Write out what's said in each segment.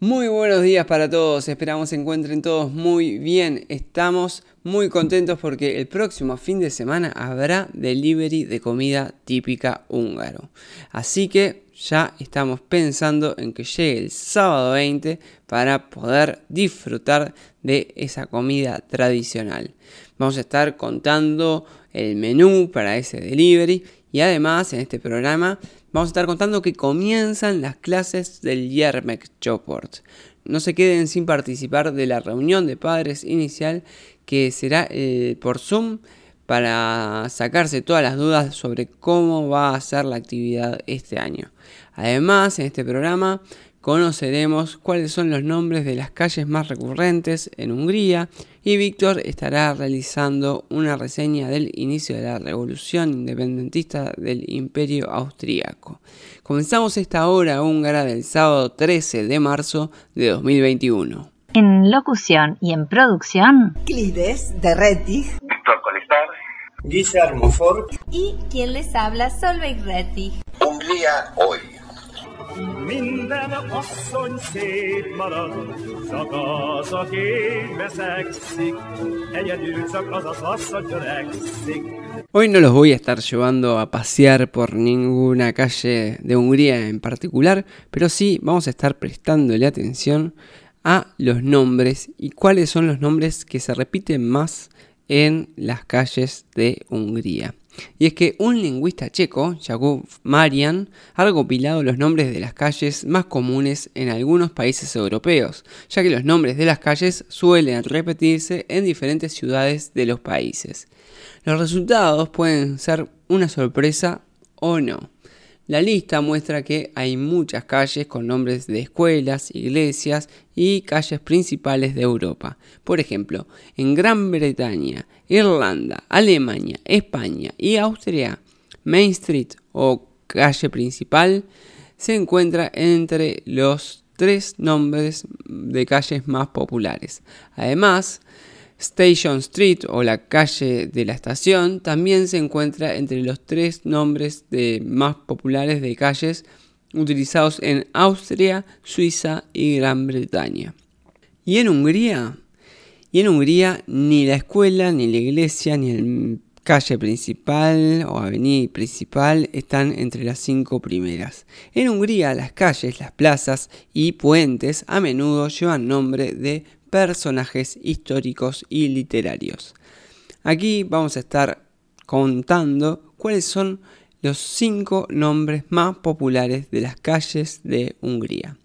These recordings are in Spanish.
Muy buenos días para todos, esperamos se encuentren todos muy bien. Estamos muy contentos porque el próximo fin de semana habrá delivery de comida típica húngaro. Así que ya estamos pensando en que llegue el sábado 20 para poder disfrutar de esa comida tradicional. Vamos a estar contando el menú para ese delivery y además en este programa vamos a estar contando que comienzan las clases del Yermek Choport. No se queden sin participar de la reunión de padres inicial que será eh, por Zoom para sacarse todas las dudas sobre cómo va a ser la actividad este año. Además, en este programa conoceremos cuáles son los nombres de las calles más recurrentes en Hungría y Víctor estará realizando una reseña del inicio de la revolución independentista del imperio austríaco. Comenzamos esta hora húngara del sábado 13 de marzo de 2021. En locución y en producción, Clides de Rettig, Víctor Colestar, Guillermo Ford y quien les habla Solveig Rettig. Hungría hoy. Hoy no los voy a estar llevando a pasear por ninguna calle de Hungría en particular, pero sí vamos a estar prestándole atención a los nombres y cuáles son los nombres que se repiten más en las calles de Hungría. Y es que un lingüista checo, Jakub Marian, ha recopilado los nombres de las calles más comunes en algunos países europeos, ya que los nombres de las calles suelen repetirse en diferentes ciudades de los países. Los resultados pueden ser una sorpresa o no. La lista muestra que hay muchas calles con nombres de escuelas, iglesias y calles principales de Europa. Por ejemplo, en Gran Bretaña, Irlanda, Alemania, España y Austria, Main Street o calle principal se encuentra entre los tres nombres de calles más populares. Además, Station Street o la calle de la estación también se encuentra entre los tres nombres de más populares de calles utilizados en Austria, Suiza y Gran Bretaña. ¿Y en Hungría? Y en Hungría ni la escuela, ni la iglesia, ni la calle principal o avenida principal están entre las cinco primeras. En Hungría las calles, las plazas y puentes a menudo llevan nombre de personajes históricos y literarios. Aquí vamos a estar contando cuáles son los cinco nombres más populares de las calles de Hungría.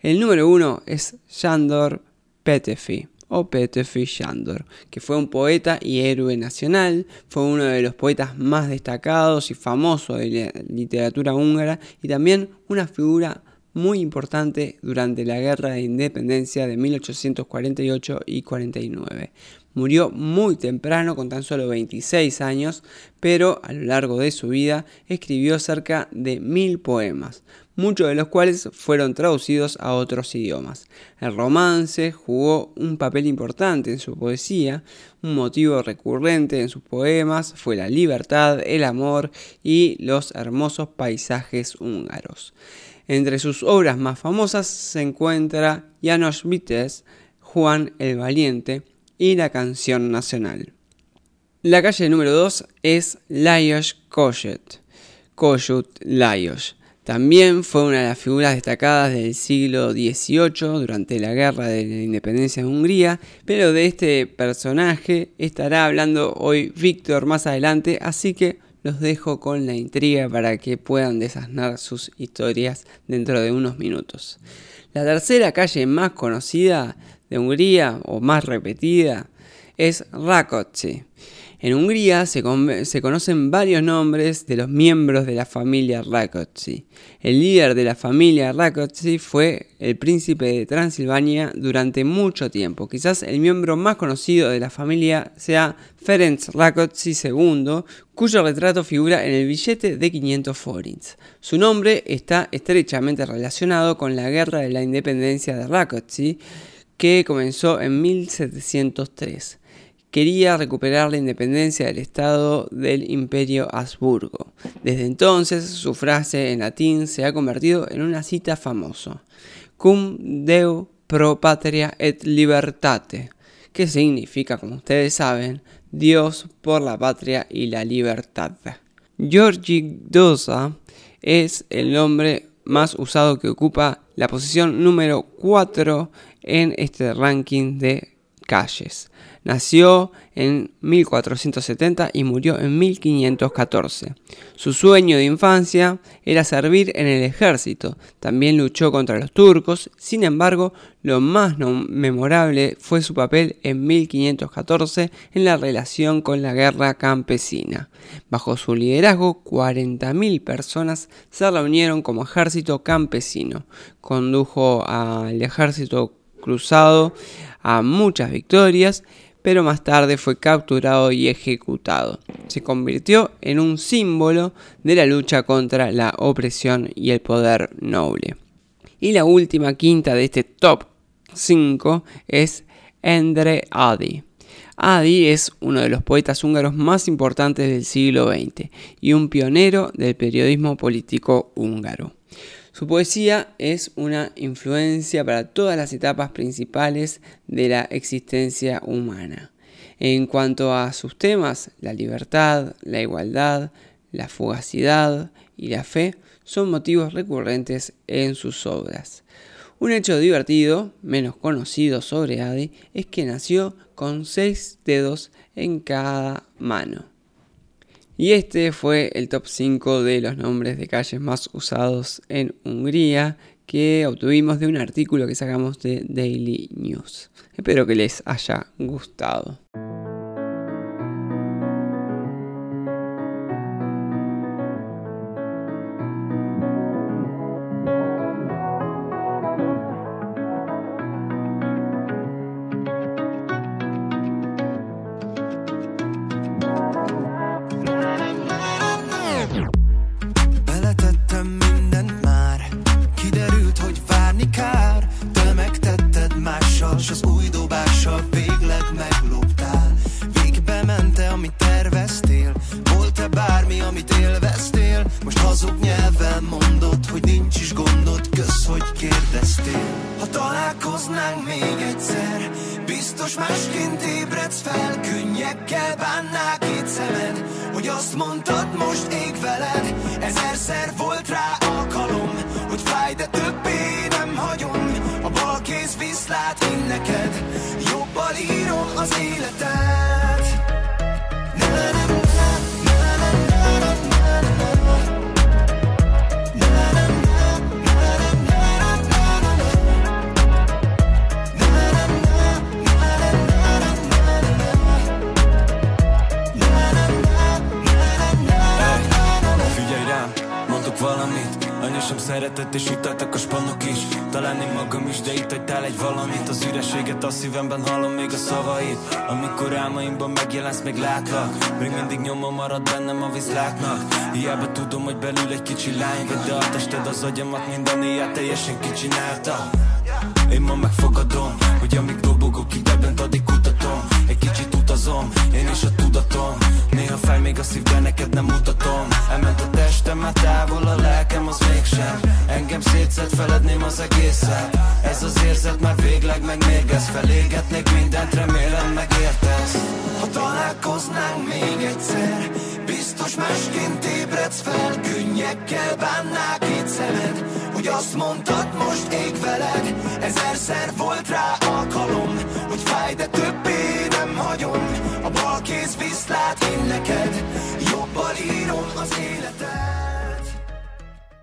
El número uno es Sándor Petefi o Petefi Sándor, que fue un poeta y héroe nacional, fue uno de los poetas más destacados y famosos de la literatura húngara y también una figura muy importante durante la Guerra de Independencia de 1848 y 49. Murió muy temprano, con tan solo 26 años, pero a lo largo de su vida escribió cerca de mil poemas, muchos de los cuales fueron traducidos a otros idiomas. El romance jugó un papel importante en su poesía, un motivo recurrente en sus poemas fue la libertad, el amor y los hermosos paisajes húngaros. Entre sus obras más famosas se encuentra Janos Vites, Juan el Valiente y la canción nacional. La calle número 2 es Lajos Kossuth, Kossuth Lajos. También fue una de las figuras destacadas del siglo XVIII durante la Guerra de la Independencia de Hungría, pero de este personaje estará hablando hoy Víctor más adelante, así que los dejo con la intriga para que puedan desasnar sus historias dentro de unos minutos. La tercera calle más conocida de Hungría o más repetida es Rákóczi. En Hungría se, conocen varios nombres de los miembros de la familia Rákóczi. El líder de la familia Rákóczi fue el príncipe de Transilvania durante mucho tiempo. Quizás el miembro más conocido de la familia sea Ferenc Rákóczi II, cuyo retrato figura en el billete de 500 forints. Su nombre está estrechamente relacionado con la Guerra de la Independencia de Rákóczi, que comenzó en 1703 quería recuperar la independencia del Estado del Imperio Habsburgo. Desde entonces, su frase en latín se ha convertido en una cita famosa: Cum Deo pro patria et libertate, que significa, como ustedes saben, Dios por la patria y la libertad. Georgi Dosa es el nombre más usado que ocupa la posición número 4 en este ranking de calles. Nació en 1470 y murió en 1514. Su sueño de infancia era servir en el ejército. También luchó contra los turcos. Sin embargo, lo más memorable fue su papel en 1514 en la relación con la guerra campesina. Bajo su liderazgo, 40.000 personas se reunieron como ejército campesino. Condujo al ejército cruzado a muchas victorias pero más tarde fue capturado y ejecutado. Se convirtió en un símbolo de la lucha contra la opresión y el poder noble. Y la última quinta de este top 5 es Endre Adi. Adi es uno de los poetas húngaros más importantes del siglo XX y un pionero del periodismo político húngaro. Su poesía es una influencia para todas las etapas principales de la existencia humana. En cuanto a sus temas, la libertad, la igualdad, la fugacidad y la fe son motivos recurrentes en sus obras. Un hecho divertido, menos conocido sobre Adi, es que nació con seis dedos en cada mano. Y este fue el top 5 de los nombres de calles más usados en Hungría que obtuvimos de un artículo que sacamos de Daily News. Espero que les haya gustado. Biztos másként ébredsz fel, könnyekkel bánnál két szemed. Hogy azt mondtad, most ég veled. Ezerszer volt rá alkalom Hogy fáj, de többé nem hagyom. A bal kéz viszlát én neked. Jobbal írom az életet szeretett és utaltak a spanok is. Talán én magam is, de itt hagytál egy valamit. Az ürességet a szívemben hallom még a szavait. Amikor álmaimban megjelensz, még látlak. Még mindig nyoma marad bennem a vízláknak Hiába tudom, hogy belül egy kicsi lány De a tested az agyamat minden éjjel teljesen kicsinálta Én ma megfogadom, hogy amíg dobogok ide bent, addig kutatom. Egy kicsit utazom, én is a tudatom. Néha fel még a szív, de neked nem mutatom. Elment a testem, már távol a lelkem, az mégsem. Engem szétszed, feledném az egészet. Ez az érzet már végleg megmérgez Felégetnék mindent, remélem megértesz. Ha találkoznánk még egyszer Biztos másként ébredsz fel. Könnyekkel bánnák itt szemed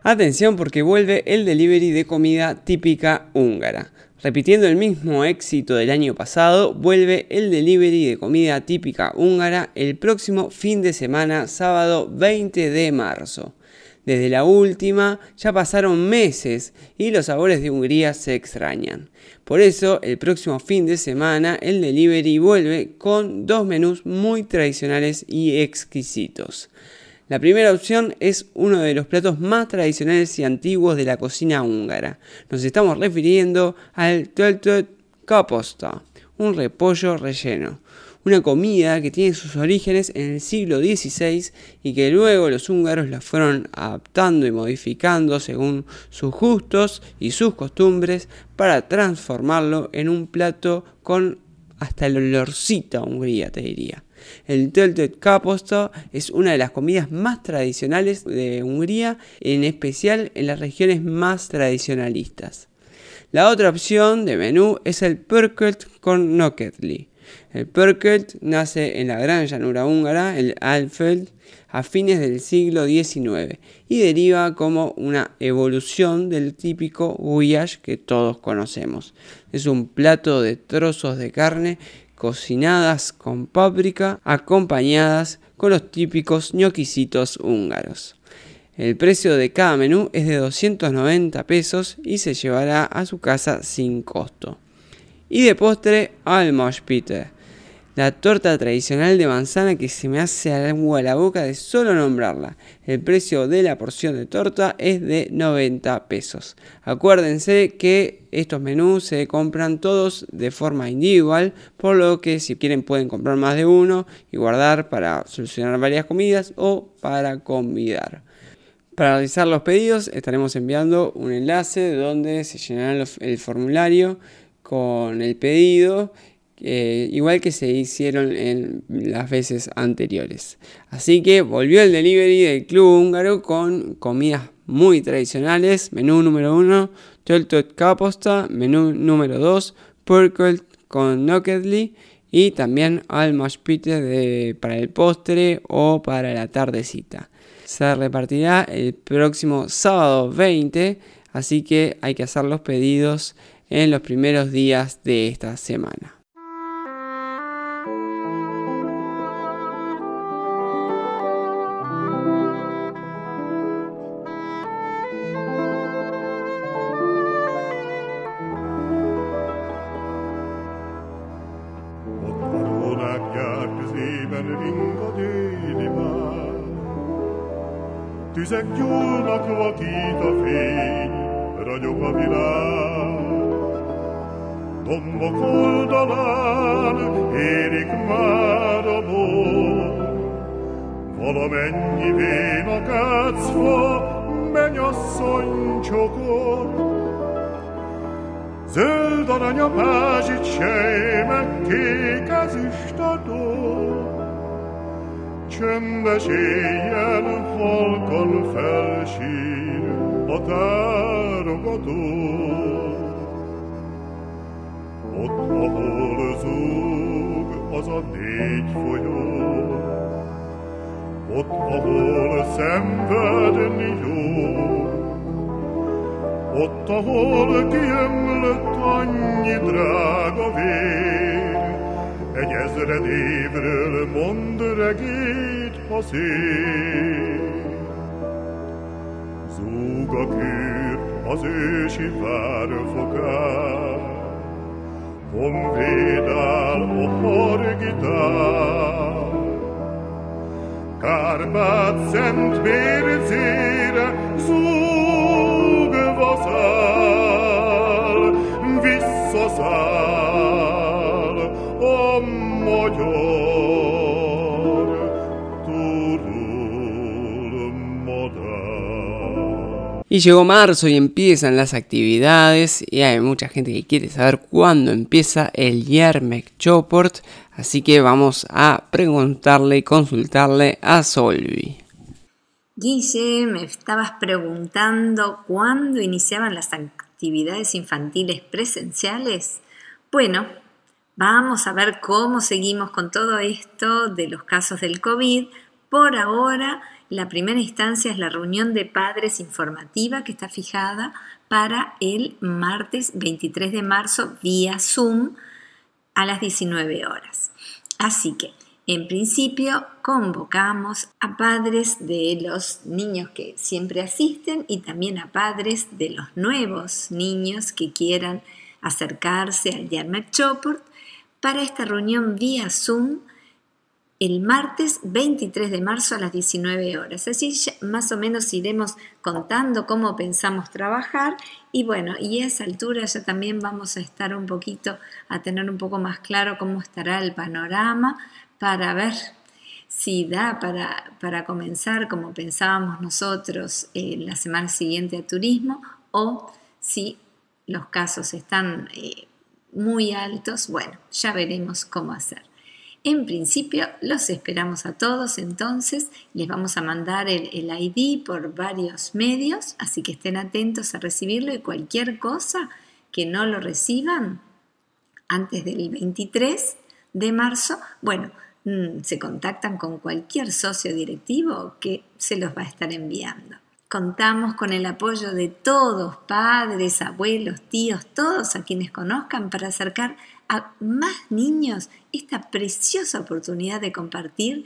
Atención porque vuelve el delivery de comida típica húngara. Repitiendo el mismo éxito del año pasado, vuelve el delivery de comida típica húngara el próximo fin de semana, sábado 20 de marzo. Desde la última ya pasaron meses y los sabores de Hungría se extrañan. Por eso el próximo fin de semana el delivery vuelve con dos menús muy tradicionales y exquisitos. La primera opción es uno de los platos más tradicionales y antiguos de la cocina húngara. Nos estamos refiriendo al töltöt kaposta, un repollo relleno. Una comida que tiene sus orígenes en el siglo XVI y que luego los húngaros la fueron adaptando y modificando según sus gustos y sus costumbres para transformarlo en un plato con hasta el olorcito a Hungría, te diría. El töltet kaposta es una de las comidas más tradicionales de Hungría, en especial en las regiones más tradicionalistas. La otra opción de menú es el pörkölt con. El pörkölt nace en la gran llanura húngara, el Alfeld, a fines del siglo XIX y deriva como una evolución del típico guyash que todos conocemos. Es un plato de trozos de carne cocinadas con páprica, acompañadas con los típicos ñoquisitos húngaros. El precio de cada menú es de 290 pesos y se llevará a su casa sin costo. Y de postre, Almoshpite la torta tradicional de manzana que se me hace agua a la boca de solo nombrarla. El precio de la porción de torta es de 90 pesos. Acuérdense que estos menús se compran todos de forma individual, por lo que si quieren pueden comprar más de uno y guardar para solucionar varias comidas o para convidar. Para realizar los pedidos estaremos enviando un enlace donde se llenará el formulario con el pedido eh, igual que se hicieron en las veces anteriores. Así que volvió el delivery del club húngaro con comidas muy tradicionales. Menú número 1, Töltöt Kaposta. Menú número 2, Purkel con Nokedli. Y también Almashpite para el postre o para la tardecita. Se repartirá el próximo sábado 20, así que hay que hacer los pedidos en los primeros días de esta semana. Tüzek gyúlnak vakít a fény, ragyog a világ. Dombok oldalán érik már a bor, Valamennyi vénak átszva mennyasszony csokor. Zöld arany a pázsit sejmek, kék ezüst a dor. Csöndes éjjel halkan felsír a tárogató. Ott, ahol zúg az a négy folyó, ott, ahol szenvedni jó, ott, ahol kiömlött annyi drága vér, egy ezred évről mond regét, ha. Zúg a kűr az ősi várfokán, honvéd áll a hargitár. Kárpát szent mércére zúgva száll, visszaszáll Y llegó marzo y empiezan las actividades y hay mucha gente que quiere saber cuándo empieza el Yermek Choport, así que vamos a preguntarle y consultarle a Solvi. Guille, me estabas preguntando cuándo iniciaban las actividades infantiles presenciales. Bueno, vamos a ver cómo seguimos con todo esto de los casos del COVID Por ahora, la primera instancia es la reunión de padres informativa que está fijada para el martes 23 de marzo vía Zoom a las 19 horas. Así que, en principio, convocamos a padres de los niños que siempre asisten y también a padres de los nuevos niños que quieran acercarse al Yarmek Choport para esta reunión vía Zoom el martes 23 de marzo a las 19 horas. Así más o menos iremos contando cómo pensamos trabajar y bueno, y a esa altura ya también vamos a estar un poquito, a tener un poco más claro cómo estará el panorama para ver si da para, para comenzar como pensábamos nosotros eh, la semana siguiente a turismo o si los casos están eh, muy altos, bueno, ya veremos cómo hacer. En principio los esperamos a todos, entonces les vamos a mandar el, ID por varios medios, así que estén atentos a recibirlo y cualquier cosa que no lo reciban antes del 23 de marzo, bueno, mm, se contactan con cualquier socio directivo que se los va a estar enviando. Contamos con el apoyo de todos, padres, abuelos, tíos, todos a quienes conozcan para acercar a más niños esta preciosa oportunidad de compartir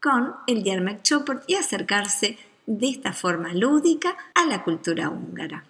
con el Yermak Choport y acercarse de esta forma lúdica a la cultura húngara.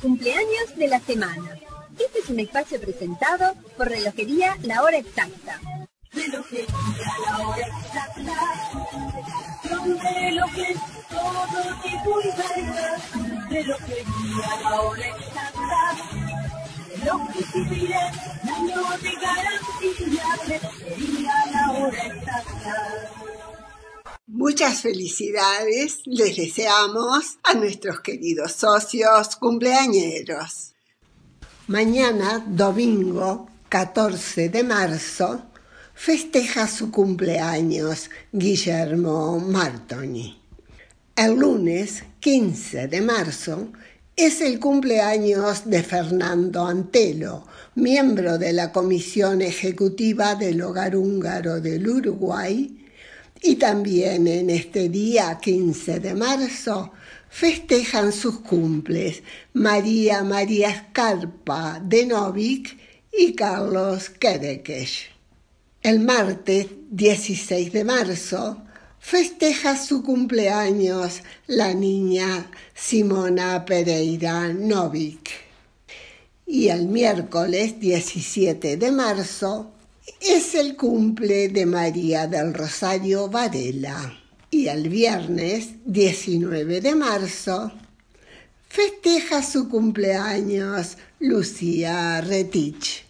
Cumpleaños de la semana. Este es un espacio presentado por Relojería La Hora Exacta. Relojería La Hora Exacta. Muchas felicidades les deseamos a nuestros queridos socios cumpleañeros. Mañana, domingo 14 de marzo, festeja su cumpleaños Guillermo Martoni. El lunes 15 de marzo es el cumpleaños de Fernando Antelo, miembro de la Comisión Ejecutiva del Hogar Húngaro del Uruguay y también en este día 15 de marzo festejan sus cumples María María Escarpa de Novik y Carlos Kerekes. El martes 16 de marzo festeja su cumpleaños la niña Simona Pereira Novik. Y el miércoles 17 de marzo es el cumple de María del Rosario Varela y el viernes 19 de marzo festeja su cumpleaños Lucía Retich.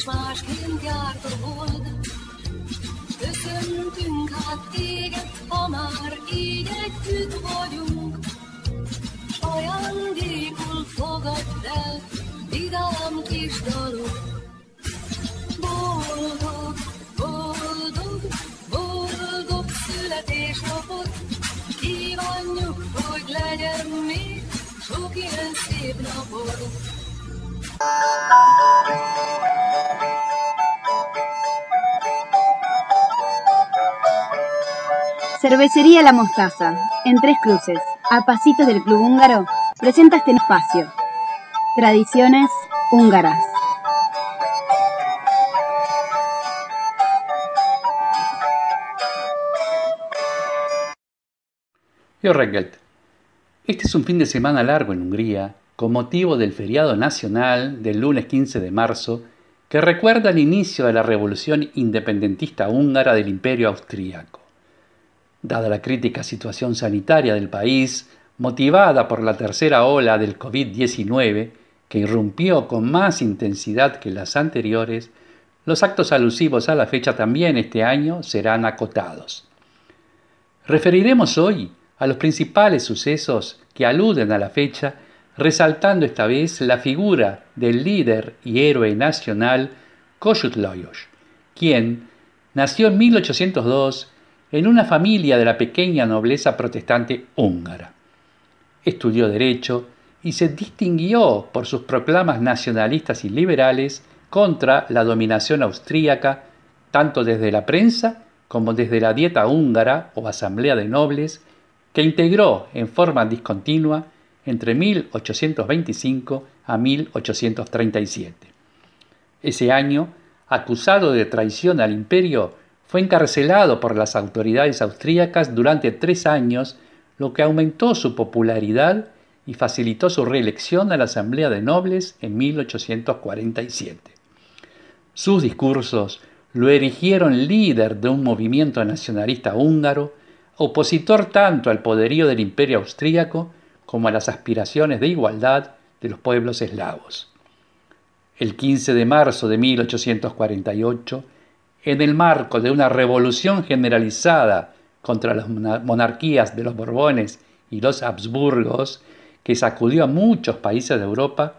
És másként járt a hold. Köszöntünk hát téged, ha már így együtt vagyunk. Ajándékul fogadd el, vidám kis dalok. Boldog, boldog, boldog születésnapot, kívánjuk, hogy legyen még sok ilyen szép napot. Cervecería La Mostaza, en Tres Cruces, a pasitos del Club Húngaro, presenta este espacio. Tradiciones húngaras. Yo reggelt. Este es un fin de semana largo en Hungría, con motivo del feriado nacional del lunes 15 de marzo, que recuerda el inicio de la revolución independentista húngara del Imperio Austríaco. Dada la crítica situación sanitaria del país, motivada por la tercera ola del COVID-19, que irrumpió con más intensidad que las anteriores, los actos alusivos a la fecha también este año serán acotados. Referiremos hoy a los principales sucesos que aluden a la fecha, resaltando esta vez la figura del líder y héroe nacional Kossuth Lajos, quien nació en 1802 en una familia de la pequeña nobleza protestante húngara. Estudió Derecho y se distinguió por sus proclamas nacionalistas y liberales contra la dominación austríaca, tanto desde la prensa como desde la Dieta húngara o Asamblea de Nobles, que integró en forma discontinua entre 1825 a 1837. Ese año, acusado de traición al imperio, fue encarcelado por las autoridades austríacas durante tres años, lo que aumentó su popularidad y facilitó su reelección a la Asamblea de Nobles en 1847. Sus discursos lo erigieron líder de un movimiento nacionalista húngaro, opositor tanto al poderío del imperio austríaco como a las aspiraciones de igualdad de los pueblos eslavos. El 15 de marzo de 1848, en el marco de una revolución generalizada contra las monarquías de los Borbones y los Habsburgos, que sacudió a muchos países de Europa,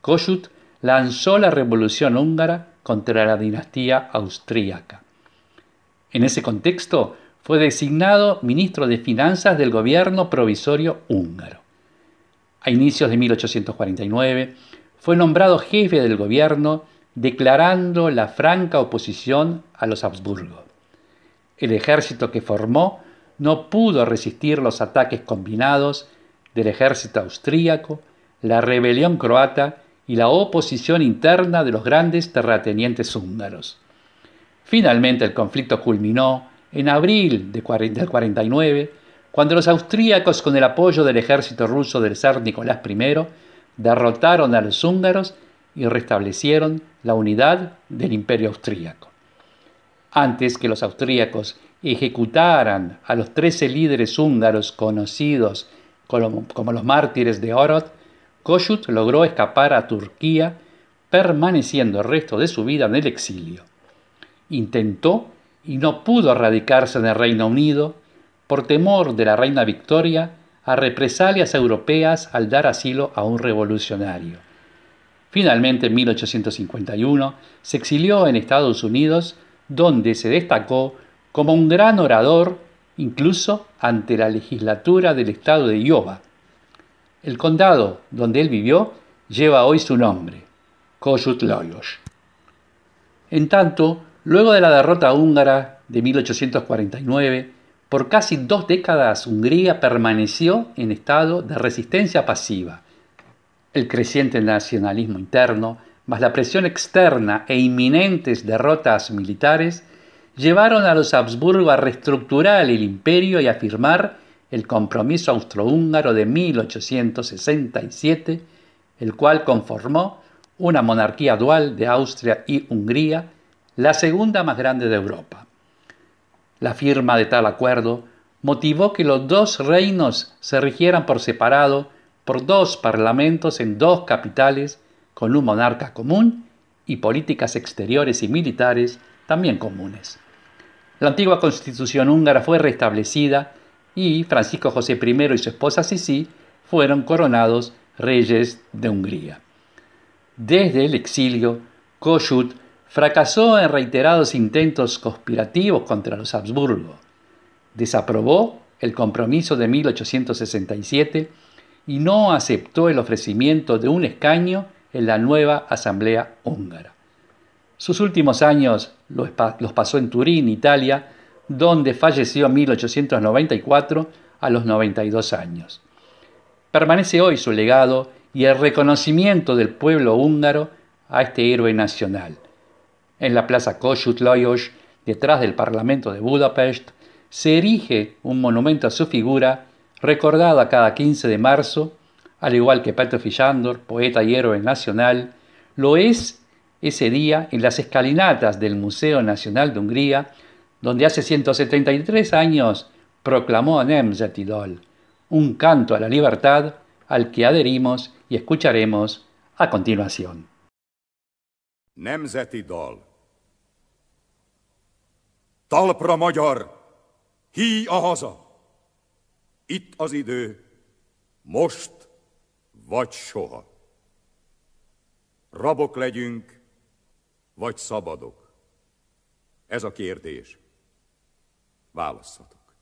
Kossuth lanzó la revolución húngara contra la dinastía austríaca. En ese contexto fue designado ministro de Finanzas del gobierno provisorio húngaro. A inicios de 1849 fue nombrado jefe del gobierno declarando la franca oposición a los Habsburgo. El ejército que formó no pudo resistir los ataques combinados del ejército austríaco, la rebelión croata y la oposición interna de los grandes terratenientes húngaros. Finalmente el conflicto culminó en abril del 49, cuando los austríacos, con el apoyo del ejército ruso del zar Nicolás I, derrotaron a los húngaros y restablecieron la unidad del imperio austríaco. Antes que los austríacos ejecutaran a los trece líderes húngaros conocidos como, los mártires de Orod, Kossuth logró escapar a Turquía, permaneciendo el resto de su vida en el exilio. Intentó y no pudo radicarse en el Reino Unido por temor de la reina Victoria a represalias europeas al dar asilo a un revolucionario. Finalmente, en 1851, se exilió en Estados Unidos, donde se destacó como un gran orador, incluso ante la legislatura del estado de Iowa. El condado donde él vivió lleva hoy su nombre, Kossuth Lajos. En tanto, luego de la derrota húngara de 1849, por casi dos décadas Hungría permaneció en estado de resistencia pasiva. El creciente nacionalismo interno, más la presión externa e inminentes derrotas militares, llevaron a los Habsburgo a reestructurar el imperio y a firmar el compromiso austrohúngaro de 1867, el cual conformó una monarquía dual de Austria y Hungría, la segunda más grande de Europa. La firma de tal acuerdo motivó que los dos reinos se rigieran por separado por dos parlamentos en dos capitales con un monarca común y políticas exteriores y militares también comunes. La antigua constitución húngara fue restablecida y Francisco José I y su esposa Sisi fueron coronados reyes de Hungría. Desde el exilio, Kossuth fracasó en reiterados intentos conspirativos contra los Habsburgo. Desaprobó el compromiso de 1867 y no aceptó el ofrecimiento de un escaño en la nueva Asamblea húngara. Sus últimos años los, pasó en Turín, Italia, donde falleció en 1894 a los 92 años. Permanece hoy su legado y el reconocimiento del pueblo húngaro a este héroe nacional. En la plaza Kossuth Lajos, detrás del Parlamento de Budapest, se erige un monumento a su figura, recordada cada 15 de marzo, al igual que Petro Fijándor, poeta y héroe nacional, lo es ese día en las escalinatas del Museo Nacional de Hungría, donde hace 173 años proclamó Nemzeti Dol, un canto a la libertad al que adherimos y escucharemos a continuación. Nemzeti Dal Talpra magyar, hí a! Itt az idő, most vagy soha. Rabok legyünk, vagy szabadok? Ez a kérdés. Válasszatok.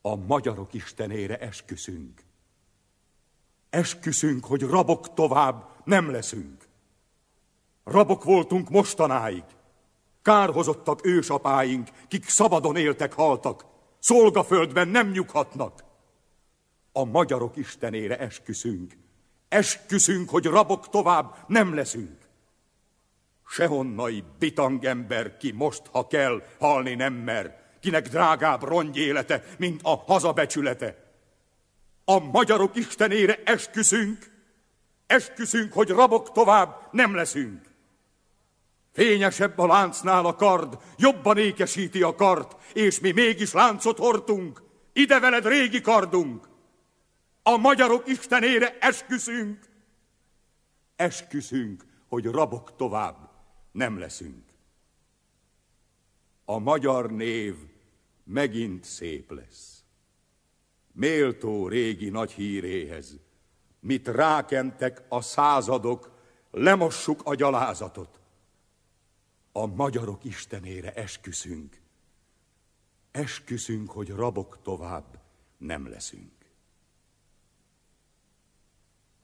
A magyarok istenére esküszünk. Esküszünk, hogy rabok tovább nem leszünk. Rabok voltunk mostanáig. Kárhozottak ősapáink, kik szabadon éltek, haltak. Szolgaföldben nem nyughatnak. A magyarok istenére esküszünk. Esküszünk, hogy rabok tovább nem leszünk. Sehonnai bitang ember, ki most, ha kell, halni nem mer, kinek drágább rongy élete, mint a hazabecsülete. A magyarok istenére esküszünk, esküszünk, hogy rabok tovább nem leszünk. Fényesebb a láncnál a kard, jobban ékesíti a kart, és mi mégis láncot hordtunk, ide veled régi kardunk. A magyarok istenére esküszünk, esküszünk, hogy rabok tovább nem leszünk. A magyar név megint szép lesz. Méltó régi nagy híréhez, mit rákentek a századok, lemossuk a gyalázatot. A magyarok istenére esküszünk. Esküszünk, hogy rabok tovább nem leszünk.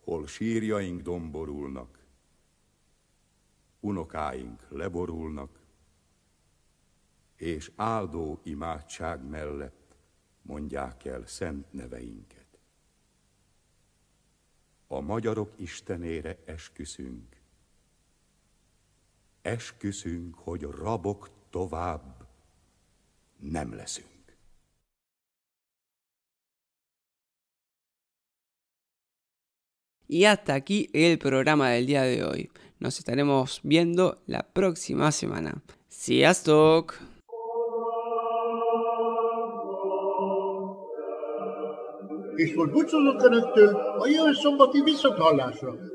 Hol sírjaink domborulnak, unokáink leborulnak, és áldó imádság mellett mondják el szent neveinket. A magyarok Istenére esküszünk. Esküszünk, hogy rabok tovább nem leszünk. Y hasta aquí el programa del día de hoy. Nos estaremos viendo la próxima semana. Sziasztok! És most búcsúzok Önöktől a jövő szombati visszathallásra.